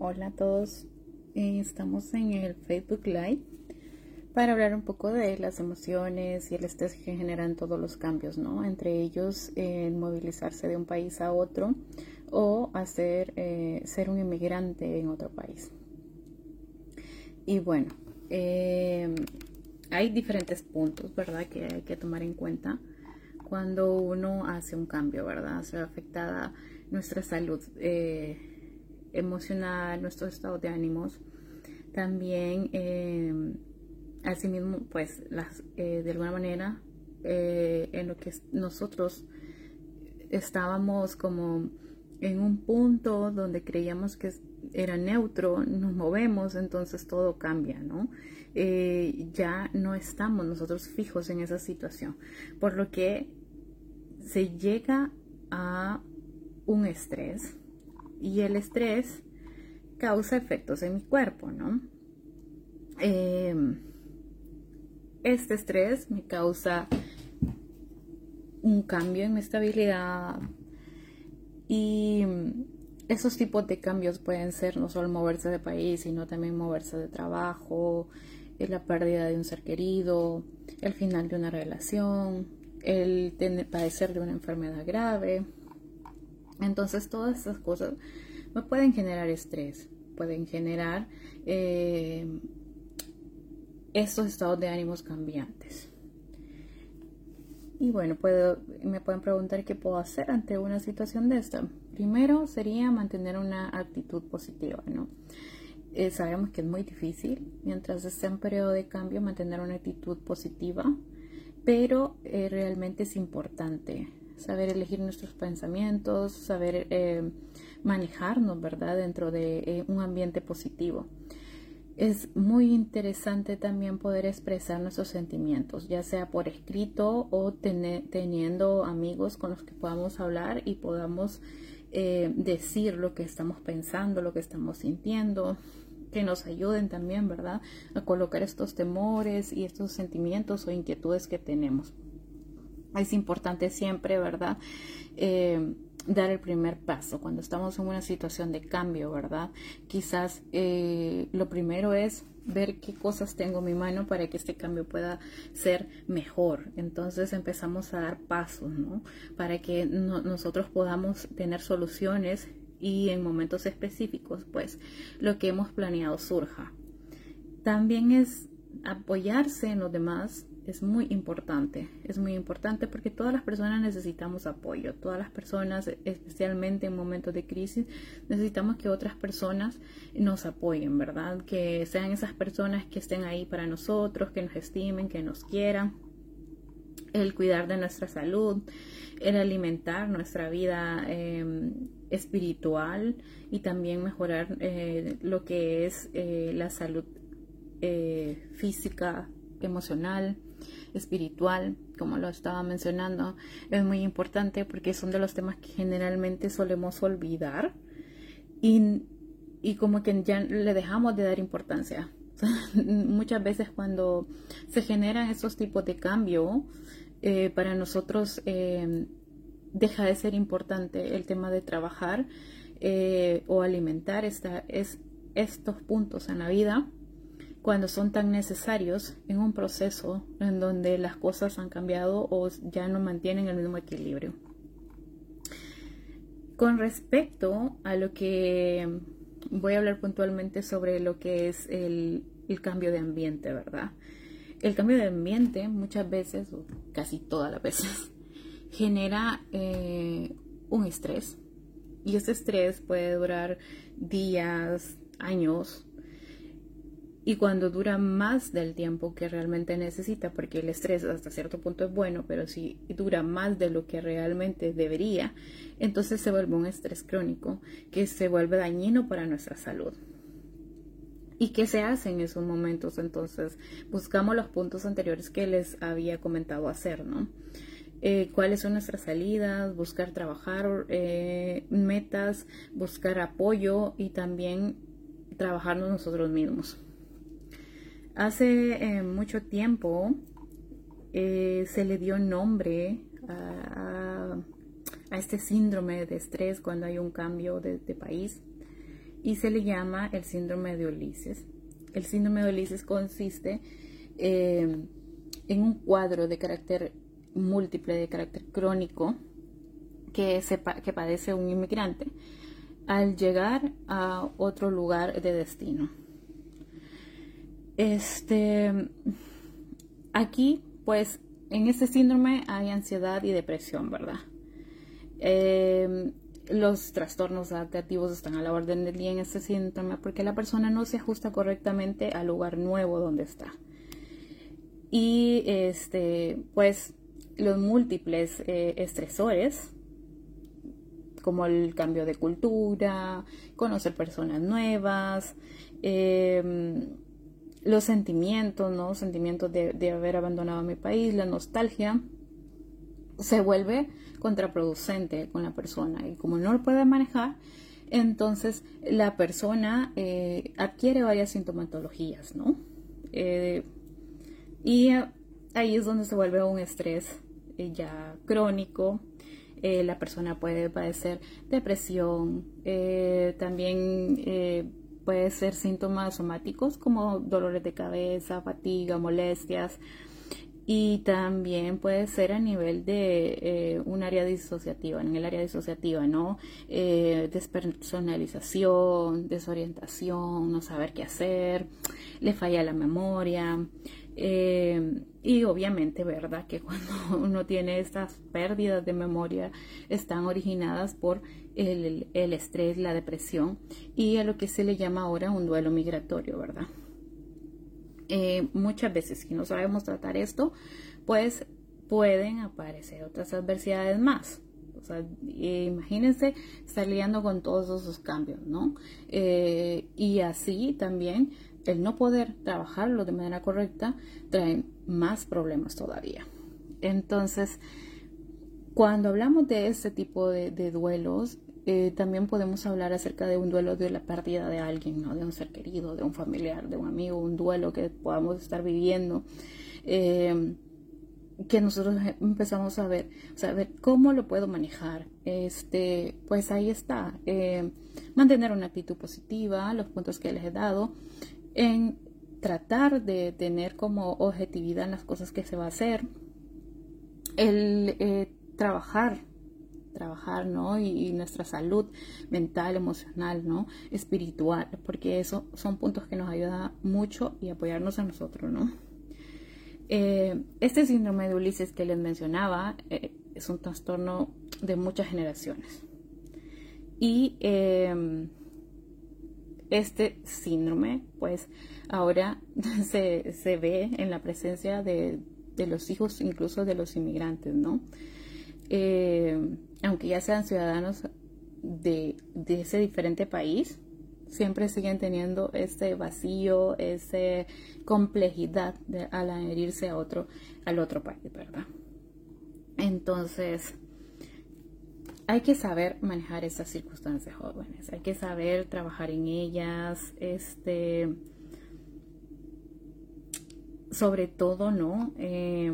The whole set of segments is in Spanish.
Hola a todos, eh, estamos en el Facebook Live para hablar un poco de las emociones y el estrés que generan todos los cambios, ¿no? Entre ellos, el movilizarse de un país a otro o hacer eh, ser un inmigrante en otro país. Y bueno, eh, hay diferentes puntos, ¿verdad?, que hay que tomar en cuenta cuando uno hace un cambio, ¿verdad? Se ve afectada nuestra salud emocional, nuestro estado de ánimos. También, eh, asimismo, pues, las, eh, de alguna manera, eh, en lo que nosotros estábamos como en un punto donde creíamos que era neutro, nos movemos, entonces todo cambia, ¿no? ya no estamos nosotros fijos en esa situación, por lo que se llega a un estrés y el estrés causa efectos en mi cuerpo, ¿no? Em, este estrés me causa un cambio en mi estabilidad y esos tipos de cambios pueden ser no solo moverse de país, sino también moverse de trabajo, la pérdida de un ser querido, el final de una relación, el padecer de una enfermedad grave, entonces todas esas cosas me pueden generar estrés, pueden generar eh, estos estados de ánimos cambiantes. Y bueno, puedo, me pueden preguntar qué puedo hacer ante una situación de esta. Primero sería mantener una actitud positiva, ¿no? Eh, sabemos que es muy difícil mientras esté en periodo de cambio mantener una actitud positiva, pero eh, realmente es importante saber elegir nuestros pensamientos, saber eh, manejarnos, ¿verdad?, dentro de eh, un ambiente positivo. Es muy interesante también poder expresar nuestros sentimientos, ya sea por escrito o teniendo amigos con los que podamos hablar y podamos eh, decir lo que estamos pensando, lo que estamos sintiendo, que nos ayuden también, ¿verdad?, a colocar estos temores y estos sentimientos o inquietudes que tenemos es importante siempre, ¿verdad? Eh, dar el primer paso cuando estamos en una situación de cambio, ¿verdad? Quizás eh, lo primero es ver qué cosas tengo en mi mano para que este cambio pueda ser mejor. Entonces empezamos a dar pasos, ¿no? Para que nosotros podamos tener soluciones y en momentos específicos, pues, lo que hemos planeado surja. También es apoyarse en los demás es muy importante, es muy importante porque todas las personas necesitamos apoyo, todas las personas, especialmente en momentos de crisis, necesitamos que otras personas nos apoyen, ¿verdad? Que sean esas personas que estén ahí para nosotros, que nos estimen, que nos quieran, el cuidar de nuestra salud, el alimentar nuestra vida em, espiritual y también mejorar eh, lo que es eh, la salud eh, física, emocional espiritual, como lo estaba mencionando, es muy importante porque son de los temas que generalmente solemos olvidar y, y como que ya le dejamos de dar importancia. Muchas veces cuando se generan esos tipos de cambio, eh, para nosotros eh, deja de ser importante el tema de trabajar eh, o alimentar es, estos puntos en la vida cuando son tan necesarios en un proceso en donde las cosas han cambiado o ya no mantienen el mismo equilibrio. Con respecto a lo que voy a hablar puntualmente sobre lo que es el, cambio de ambiente, ¿verdad? El cambio de ambiente muchas veces, o casi todas las veces, genera eh, un estrés. Y ese estrés puede durar días, años, y cuando dura más del tiempo que realmente necesita, porque el estrés hasta cierto punto es bueno, pero si dura más de lo que realmente debería, entonces se vuelve un estrés crónico que se vuelve dañino para nuestra salud. ¿Y qué se hace en esos momentos? Entonces, buscamos los puntos anteriores que les había comentado hacer, ¿no? Eh, cuáles son nuestras salidas, buscar trabajar eh, metas, buscar apoyo y también trabajarnos nosotros mismos. Hace eh, mucho tiempo eh, se le dio nombre a, este síndrome de estrés cuando hay un cambio de, país y se le llama el síndrome de Ulises. El síndrome de Ulises consiste eh, en un cuadro de carácter múltiple, de carácter crónico, que, que padece un inmigrante al llegar a otro lugar de destino. Este, aquí, pues, en este síndrome hay ansiedad y depresión, ¿verdad? Eh, los trastornos adaptativos están a la orden del día en este síndrome porque la persona no se ajusta correctamente al lugar nuevo donde está. Y este, pues los múltiples eh, estresores, como el cambio de cultura, conocer personas nuevas, em, los sentimientos, ¿no? Sentimientos de, de haber abandonado mi país, la nostalgia, se vuelve contraproducente con la persona y como no lo puede manejar, entonces la persona eh, adquiere varias sintomatologías, ¿no? Eh, y ahí es donde se vuelve un estrés eh, ya crónico. la persona puede padecer depresión, también puede ser síntomas somáticos como dolores de cabeza, fatiga, molestias, y también puede ser a nivel de eh, un área disociativa, en el área disociativa, ¿no? Eh, despersonalización, desorientación, no saber qué hacer, le falla la memoria. Eh, y obviamente, ¿verdad? Que cuando uno tiene estas pérdidas de memoria están originadas por el, estrés, la depresión y a lo que se le llama ahora un duelo migratorio, ¿verdad? Eh, muchas veces si no sabemos tratar esto, pues pueden aparecer otras adversidades más. O sea, imagínense estar lidiando con todos esos cambios, ¿no? Eh, y así también el no poder trabajarlo de manera correcta trae más problemas todavía. Entonces, cuando hablamos de este tipo de, de duelos, eh, también podemos hablar acerca de un duelo de la pérdida de alguien, de un ser querido, de un familiar, de un amigo, un duelo que podamos estar viviendo. Eh, que nosotros empezamos a ver, o sea, ver cómo lo puedo manejar. Este, pues ahí está. Eh, mantener una actitud positiva, los puntos que les he dado, en tratar de tener como objetividad en las cosas que se va a hacer, el trabajar trabajar, ¿no? Y, nuestra salud mental, emocional, ¿no? Espiritual, porque eso son puntos que nos ayudan mucho y apoyarnos a nosotros, ¿no? Eh, este síndrome de Ulises que les mencionaba eh, es un trastorno de muchas generaciones. Y em, este síndrome, pues ahora se, se, ve en la presencia de, de los hijos, incluso de los inmigrantes, ¿no? Eh, aunque ya sean ciudadanos de, ese diferente país, siempre siguen teniendo ese vacío, esa complejidad de, al adherirse a otro, al otro país, ¿verdad? Entonces, hay que saber manejar esas circunstancias jóvenes, hay que saber trabajar en ellas, este, sobre todo, ¿no? Eh,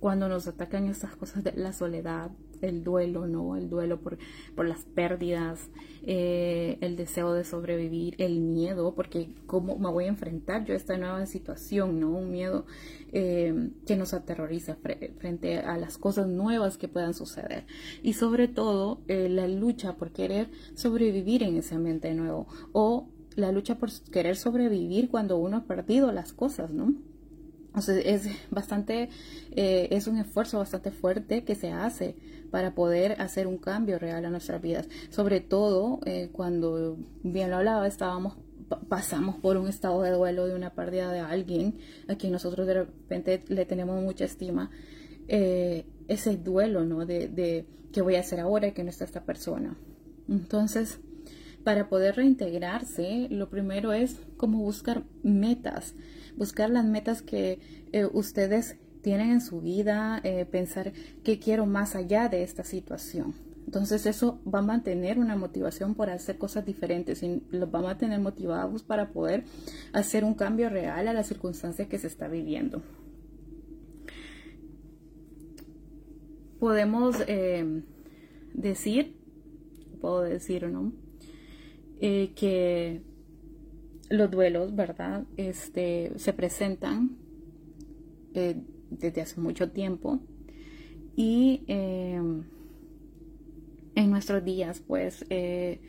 cuando nos atacan estas cosas de la soledad, el duelo, ¿no? El duelo por, por las pérdidas, eh, el deseo de sobrevivir, el miedo, porque cómo me voy a enfrentar yo a esta nueva situación, ¿no? Un miedo eh, que nos aterroriza frente a las cosas nuevas que puedan suceder. Y sobre todo, eh, la lucha por querer sobrevivir en ese ambiente nuevo o la lucha por querer sobrevivir cuando uno ha perdido las cosas, ¿no? Es bastante, es un esfuerzo bastante fuerte que se hace para poder hacer un cambio real a nuestras vidas. Sobre todo eh, cuando, bien lo hablaba, estábamos pasamos por un estado de duelo de una pérdida de alguien a quien nosotros de repente le tenemos mucha estima. Eh, ese duelo, ¿no? De, de qué voy a hacer ahora que no está esta persona. Entonces, para poder reintegrarse, lo primero es como buscar metas buscar las metas que eh, ustedes tienen en su vida, eh, pensar qué quiero más allá de esta situación. Entonces eso va a mantener una motivación por hacer cosas diferentes y los va a mantener motivados para poder hacer un cambio real a las circunstancias que se está viviendo. Podemos eh, decir, puedo decir, ¿no? eh, que los duelos, ¿verdad? Este, se presentan desde hace mucho tiempo. Y em, en nuestros días, pues, eh,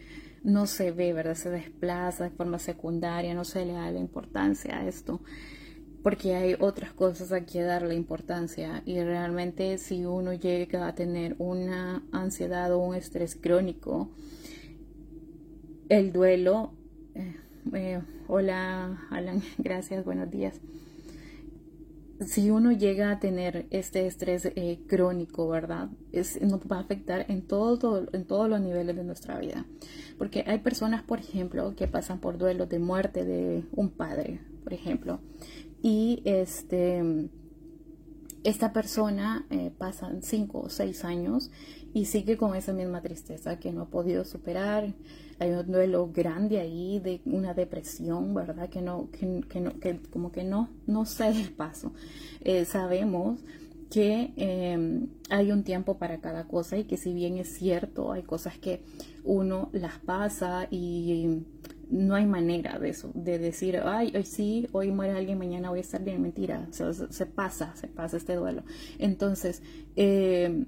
no se ve, ¿verdad? Se desplaza de forma secundaria, no se le da la importancia a esto, porque hay otras cosas a que darle importancia. Y realmente si uno llega a tener una ansiedad o un estrés crónico, el duelo, eh, eh, hola Alan, gracias, buenos días si uno llega a tener este estrés eh, crónico, ¿verdad? Es, nos va a afectar en, todo, en todos los niveles de nuestra vida. Porque hay personas, por ejemplo, que pasan por duelos de muerte de un padre, por ejemplo. Y este, esta persona eh, pasa cinco o seis años y sigue con esa misma tristeza que no ha podido superar hay un duelo grande ahí de una depresión, ¿verdad? Que no, que, no, que como que no, no sé el paso. Eh, sabemos que em, hay un tiempo para cada cosa y que si bien es cierto, hay cosas que uno las pasa y no hay manera de eso, de decir, ay, hoy sí, hoy muere alguien, mañana voy a estar bien, mentira, se, pasa, se pasa este duelo. Entonces, eh,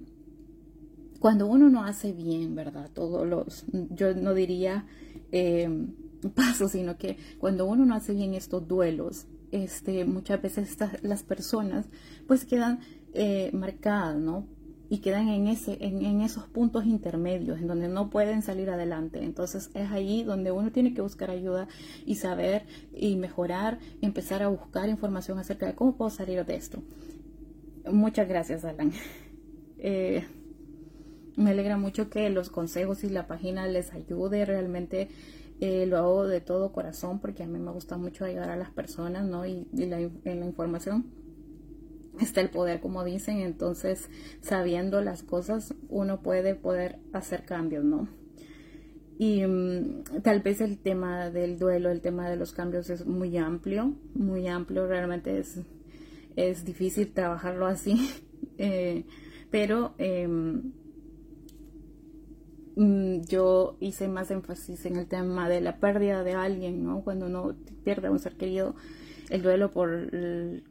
cuando uno no hace bien, ¿verdad? Todos los, yo no diría em, pasos, sino que cuando uno no hace bien estos duelos, este, muchas veces estas, las personas pues quedan eh, marcadas, ¿no? Y quedan en, ese, en, en, esos puntos intermedios, en donde no pueden salir adelante. Entonces es ahí donde uno tiene que buscar ayuda y saber y mejorar, empezar a buscar información acerca de cómo puedo salir de esto. Muchas gracias, Alan. Eh, me alegra mucho que los consejos y la página les ayude. Realmente eh, lo hago de todo corazón porque a mí me gusta mucho ayudar a las personas, ¿no? Y, la, en la información está el poder, como dicen. Entonces, sabiendo las cosas, uno puede poder hacer cambios, ¿no? Y mm, tal vez el tema del duelo, el tema de los cambios es muy amplio, muy amplio. Realmente es, es difícil trabajarlo así. Eh, pero em, Mm, yo hice más énfasis en el tema de la pérdida de alguien, ¿no? Cuando uno pierde a un ser querido, el duelo por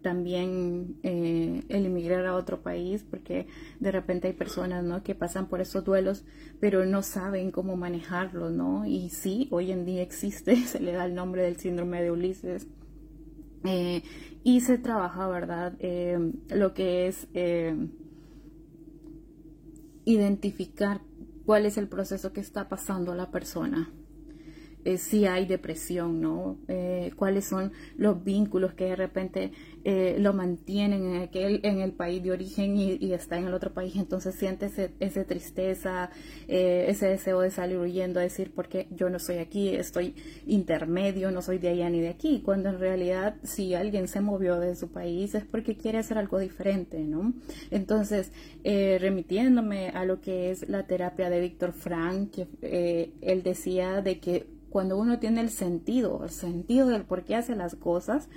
también eh, el emigrar a otro país, porque de repente hay personas, ¿no? Que pasan por esos duelos, pero no saben cómo manejarlo, ¿no? Y sí, hoy en día existe, se le da el nombre del síndrome de Ulises. Eh, y se trabaja, ¿verdad? Eh, lo que es identificar cuál es el proceso que está pasando la persona. Eh, si hay depresión, ¿no? Eh, cuáles son los vínculos que de repente eh, lo mantienen en, aquel, en el país de origen y, está en el otro país, entonces siente esa tristeza, ese deseo de salir huyendo, a decir, porque yo no estoy aquí, estoy intermedio, no soy de allá ni de aquí, cuando en realidad si alguien se movió de su país es porque quiere hacer algo diferente, ¿no? Entonces, remitiéndome a lo que es la terapia de Víctor Frank, él decía de que cuando uno tiene el sentido, el sentido del por qué hace las cosas,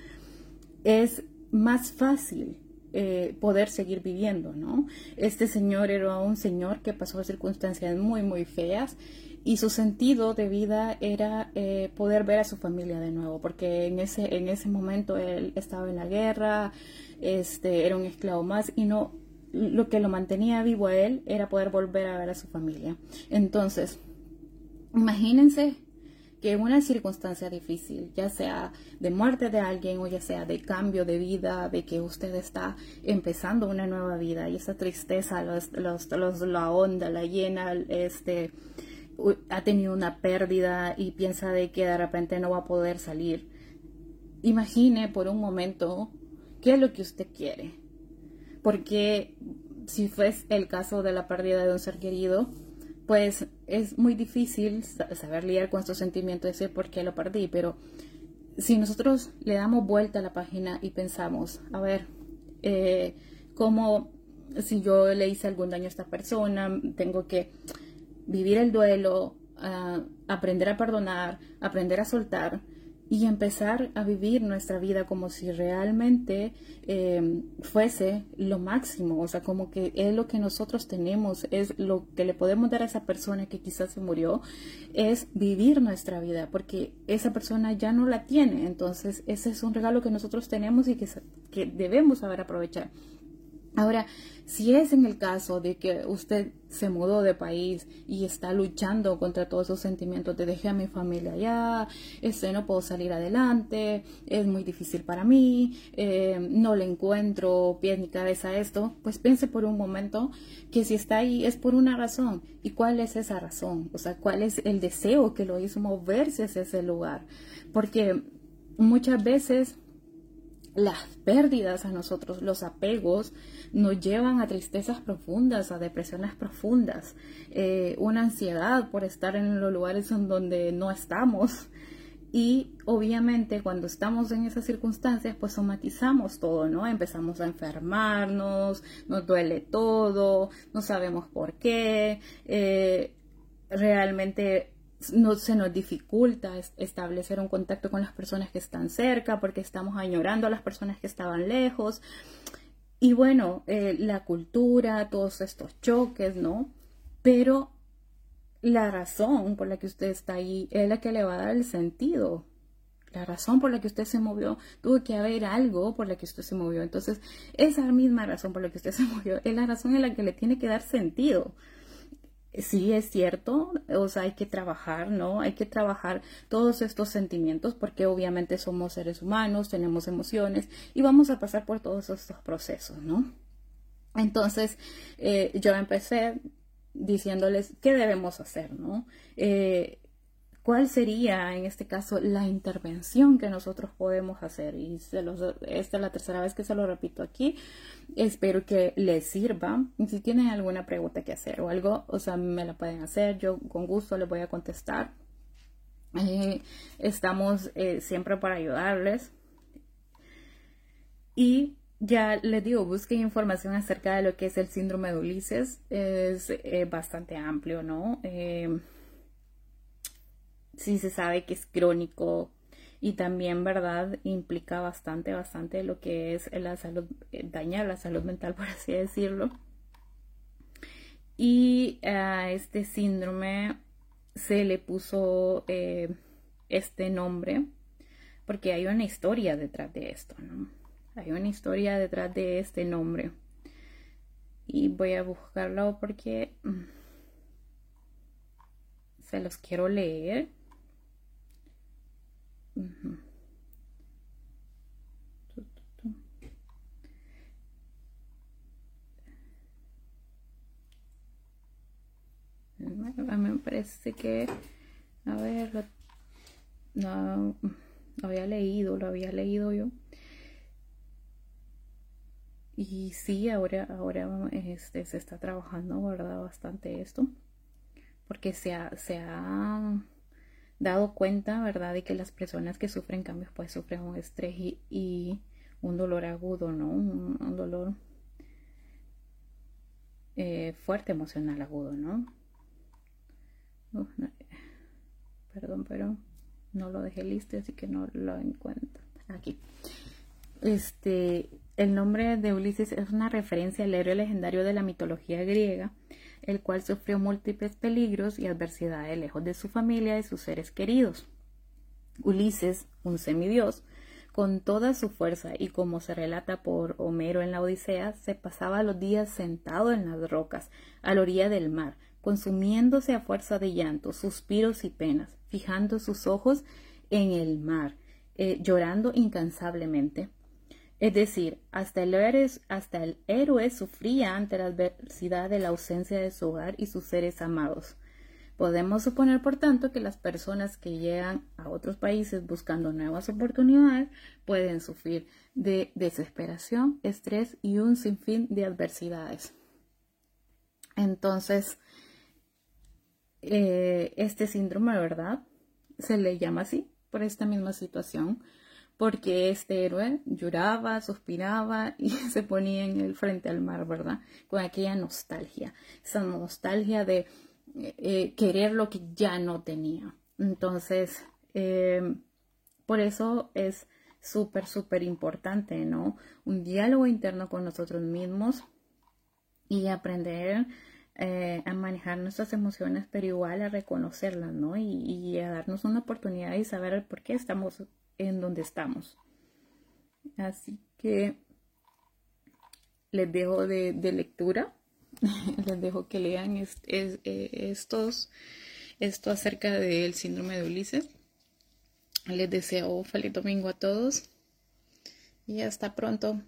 es más fácil eh, poder seguir viviendo, ¿no? Este señor era un señor que pasó circunstancias muy, muy feas y su sentido de vida era eh, poder ver a su familia de nuevo, porque en ese, en ese momento él estaba en la guerra, este, era un esclavo más y no, lo que lo mantenía vivo a él era poder volver a ver a su familia. Entonces, imagínense que una circunstancia difícil, ya sea de muerte de alguien o ya sea de cambio de vida, de que usted está empezando una nueva vida y esa tristeza los, los, la onda, la llena, este, ha tenido una pérdida y piensa de que de repente no va a poder salir. Imagine por un momento qué es lo que usted quiere. Porque si fuese el caso de la pérdida de un ser querido, pues es muy difícil saber lidiar con estos sentimientos, decir por qué lo perdí, pero si nosotros le damos vuelta a la página y pensamos, a ver, eh, cómo si yo le hice algún daño a esta persona, tengo que vivir el duelo, aprender a perdonar, aprender a soltar y empezar a vivir nuestra vida como si realmente eh, fuese lo máximo, o sea, como que es lo que nosotros tenemos, es lo que le podemos dar a esa persona que quizás se murió, es vivir nuestra vida, porque esa persona ya no la tiene, entonces ese es un regalo que nosotros tenemos y que, que debemos saber aprovechar. Ahora, si es en el caso de que usted se mudó de país y está luchando contra todos esos sentimientos de dejé a mi familia allá, este, no puedo salir adelante, es muy difícil para mí, eh, no le encuentro pie ni cabeza a esto, pues piense por un momento que si está ahí es por una razón. ¿Y cuál es esa razón? O sea, ¿cuál es el deseo que lo hizo moverse hacia ese lugar? Porque muchas veces las pérdidas a nosotros, los apegos, nos llevan a tristezas profundas, a depresiones profundas, eh, una ansiedad por estar en los lugares en donde no estamos. Y obviamente cuando estamos en esas circunstancias, pues somatizamos todo, ¿no? Empezamos a enfermarnos, nos duele todo, no sabemos por qué, eh, realmente no, se nos dificulta establecer un contacto con las personas que están cerca porque estamos añorando a las personas que estaban lejos. Y bueno, eh, la cultura, todos estos choques, ¿no? Pero la razón por la que usted está ahí es la que le va a dar el sentido. La razón por la que usted se movió, tuvo que haber algo por la que usted se movió. Entonces, esa misma razón por la que usted se movió es la razón en la que le tiene que dar sentido sí es cierto, o sea, hay que trabajar, ¿no? Hay que trabajar todos estos sentimientos porque obviamente somos seres humanos, tenemos emociones y vamos a pasar por todos estos procesos, ¿no? Entonces, eh, yo empecé diciéndoles qué debemos hacer, ¿no? Eh, ¿Cuál sería en este caso la intervención que nosotros podemos hacer? Y se los, esta es la tercera vez que se lo repito aquí. Espero que les sirva. si tienen alguna pregunta que hacer o algo, o sea, me la pueden hacer. Yo con gusto les voy a contestar. Eh, estamos eh, siempre para ayudarles. Y ya les digo, busquen información acerca de lo que es el síndrome de Ulises. Es eh, bastante amplio, ¿no? Sí se sabe que es crónico y también, ¿verdad? Implica bastante, bastante lo que es la salud, eh, dañar la salud mental, por así decirlo. Y a este síndrome se le puso eh, este nombre porque hay una historia detrás de esto, ¿no? Hay una historia detrás de este nombre. Y voy a buscarlo porque mm, se los quiero leer. Me parece que, a ver, no, había leído, lo había leído yo. Y sí, ahora, ahora este, se está trabajando, ¿verdad? Bastante esto. Porque se se ha dado cuenta, ¿verdad?, de que las personas que sufren cambios pues sufren un estrés y, un dolor agudo, ¿no? Un, dolor eh, fuerte emocional agudo, ¿no? Perdón, pero no lo dejé listo, así que no lo encuentro. Aquí. Este, el nombre de Ulises es una referencia al héroe legendario de la mitología griega el cual sufrió múltiples peligros y adversidades lejos de su familia y sus seres queridos. Ulises, un semidios, con toda su fuerza y como se relata por Homero en la Odisea, se pasaba los días sentado en las rocas, a la orilla del mar, consumiéndose a fuerza de llantos, suspiros y penas, fijando sus ojos en el mar, eh, llorando incansablemente. Es decir, hasta el, héroe, sufría ante la adversidad de la ausencia de su hogar y sus seres amados. Podemos suponer, por tanto, que las personas que llegan a otros países buscando nuevas oportunidades pueden sufrir de desesperación, estrés y un sinfín de adversidades. Entonces, eh, este síndrome, ¿verdad? Se le llama así por esta misma situación porque este héroe lloraba, suspiraba y se ponía en el frente al mar, ¿verdad? Con aquella nostalgia, esa nostalgia de eh, querer lo que ya no tenía. Entonces, eh, Por eso es súper, súper importante, ¿no? Un diálogo interno con nosotros mismos y aprender eh, a manejar nuestras emociones, pero igual a reconocerlas, ¿no? Y, a darnos una oportunidad y saber por qué estamos en donde estamos. Así que les dejo de, lectura, les dejo que lean eh, estos, esto acerca del síndrome de Ulises. Les deseo feliz domingo a todos y hasta pronto.